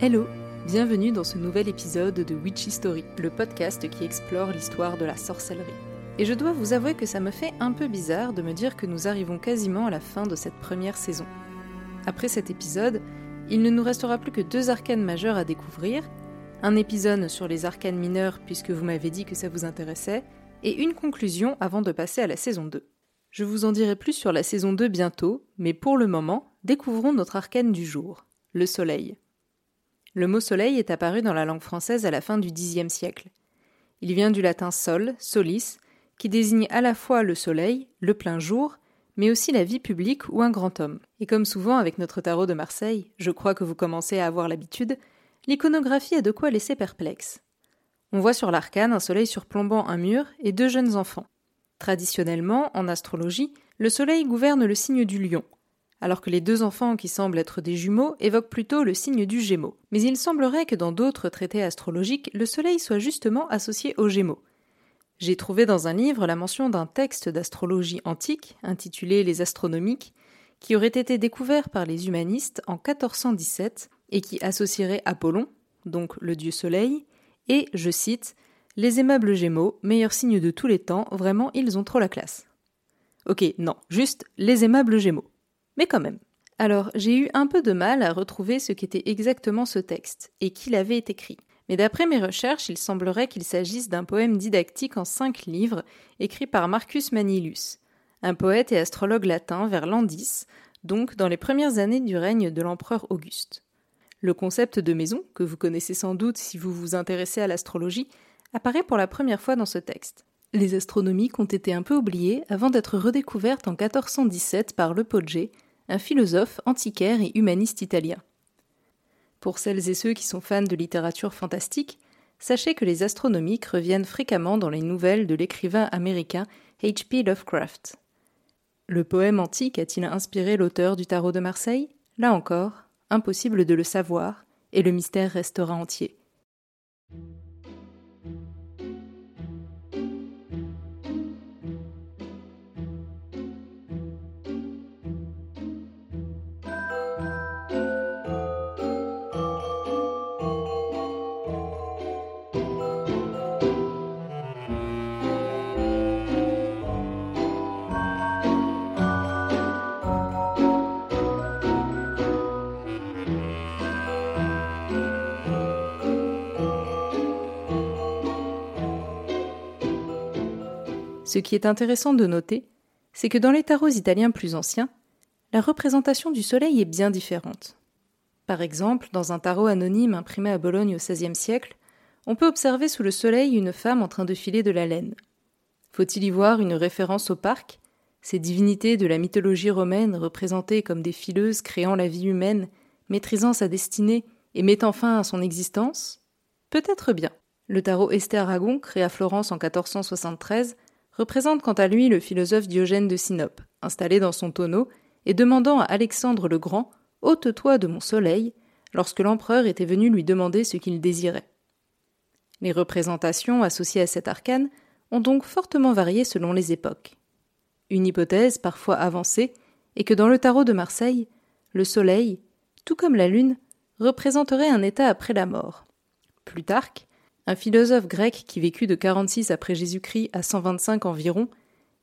Hello, bienvenue dans ce nouvel épisode de Witchy Story, le podcast qui explore l'histoire de la sorcellerie. Et je dois vous avouer que ça me fait un peu bizarre de me dire que nous arrivons quasiment à la fin de cette première saison. Après cet épisode, il ne nous restera plus que deux arcanes majeures à découvrir, un épisode sur les arcanes mineurs puisque vous m'avez dit que ça vous intéressait, et une conclusion avant de passer à la saison 2. Je vous en dirai plus sur la saison 2 bientôt, mais pour le moment, découvrons notre arcane du jour, le soleil. Le mot soleil est apparu dans la langue française à la fin du Xe siècle. Il vient du latin sol, solis, qui désigne à la fois le soleil, le plein jour, mais aussi la vie publique ou un grand homme. Et comme souvent avec notre tarot de Marseille, je crois que vous commencez à avoir l'habitude, l'iconographie a de quoi laisser perplexe. On voit sur l'arcane un soleil surplombant un mur et deux jeunes enfants. Traditionnellement, en astrologie, le soleil gouverne le signe du lion, alors que les deux enfants qui semblent être des jumeaux évoquent plutôt le signe du gémeaux. Mais il semblerait que dans d'autres traités astrologiques, le soleil soit justement associé aux gémeaux. J'ai trouvé dans un livre la mention d'un texte d'astrologie antique, intitulé Les Astronomiques, qui aurait été découvert par les humanistes en 1417 et qui associerait Apollon, donc le dieu soleil, et, je cite, Les aimables Gémeaux, meilleurs signe de tous les temps, vraiment ils ont trop la classe. Ok, non, juste les aimables Gémeaux. Mais quand même. Alors, j'ai eu un peu de mal à retrouver ce qu'était exactement ce texte, et qui l'avait écrit. Mais d'après mes recherches, il semblerait qu'il s'agisse d'un poème didactique en cinq livres, écrit par Marcus Manilius, un poète et astrologue latin vers l'an 10, donc dans les premières années du règne de l'empereur Auguste. Le concept de maison, que vous connaissez sans doute si vous vous intéressez à l'astrologie, apparaît pour la première fois dans ce texte. Les astronomiques ont été un peu oubliées avant d'être redécouvertes en 1417 par Le Pogge, un philosophe antiquaire et humaniste italien. Pour celles et ceux qui sont fans de littérature fantastique, sachez que les astronomiques reviennent fréquemment dans les nouvelles de l'écrivain américain H.P. Lovecraft. Le poème antique a-t-il inspiré l'auteur du tarot de Marseille? Là encore, impossible de le savoir, et le mystère restera entier. Ce qui est intéressant de noter, c'est que dans les tarots italiens plus anciens, la représentation du soleil est bien différente. Par exemple, dans un tarot anonyme imprimé à Bologne au XVIe siècle, on peut observer sous le soleil une femme en train de filer de la laine. Faut-il y voir une référence au parc, ces divinités de la mythologie romaine représentées comme des fileuses créant la vie humaine, maîtrisant sa destinée et mettant fin à son existence? Peut-être bien. Le tarot Esther Aragon, créé à Florence en 1473, représente quant à lui le philosophe Diogène de Sinope, installé dans son tonneau et demandant à Alexandre le Grand Ôte-toi de mon soleil, lorsque l'empereur était venu lui demander ce qu'il désirait. Les représentations associées à cet arcane ont donc fortement varié selon les époques. Une hypothèse parfois avancée est que dans le tarot de Marseille, le soleil, tout comme la lune, représenterait un état après la mort. Plutarque, un philosophe grec qui vécut de 46 après Jésus-Christ à 125 environ,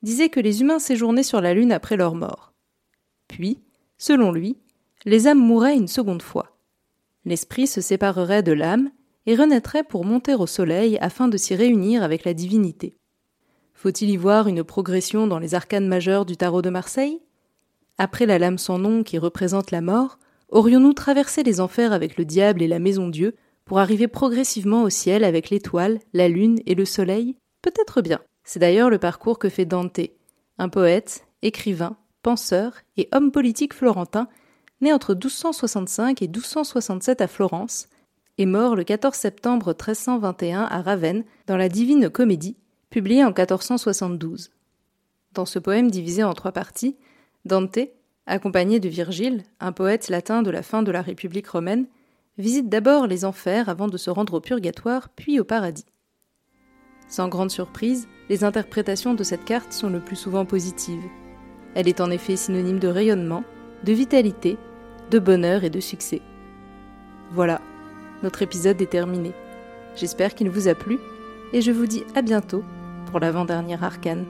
disait que les humains séjournaient sur la Lune après leur mort. Puis, selon lui, les âmes mourraient une seconde fois. L'esprit se séparerait de l'âme et renaîtrait pour monter au soleil afin de s'y réunir avec la divinité. Faut-il y voir une progression dans les arcanes majeures du tarot de Marseille? Après la lame sans nom qui représente la mort, aurions-nous traversé les enfers avec le diable et la maison Dieu pour arriver progressivement au ciel avec l'étoile, la lune et le soleil Peut-être bien. C'est d'ailleurs le parcours que fait Dante, un poète, écrivain, penseur et homme politique florentin, né entre 1265 et 1267 à Florence, et mort le 14 septembre 1321 à Ravenne dans la Divine Comédie, publiée en 1472. Dans ce poème divisé en trois parties, Dante, accompagné de Virgile, un poète latin de la fin de la République romaine, visite d'abord les enfers avant de se rendre au purgatoire puis au paradis. Sans grande surprise, les interprétations de cette carte sont le plus souvent positives. Elle est en effet synonyme de rayonnement, de vitalité, de bonheur et de succès. Voilà, notre épisode est terminé. J'espère qu'il vous a plu et je vous dis à bientôt pour l'avant-dernière arcane.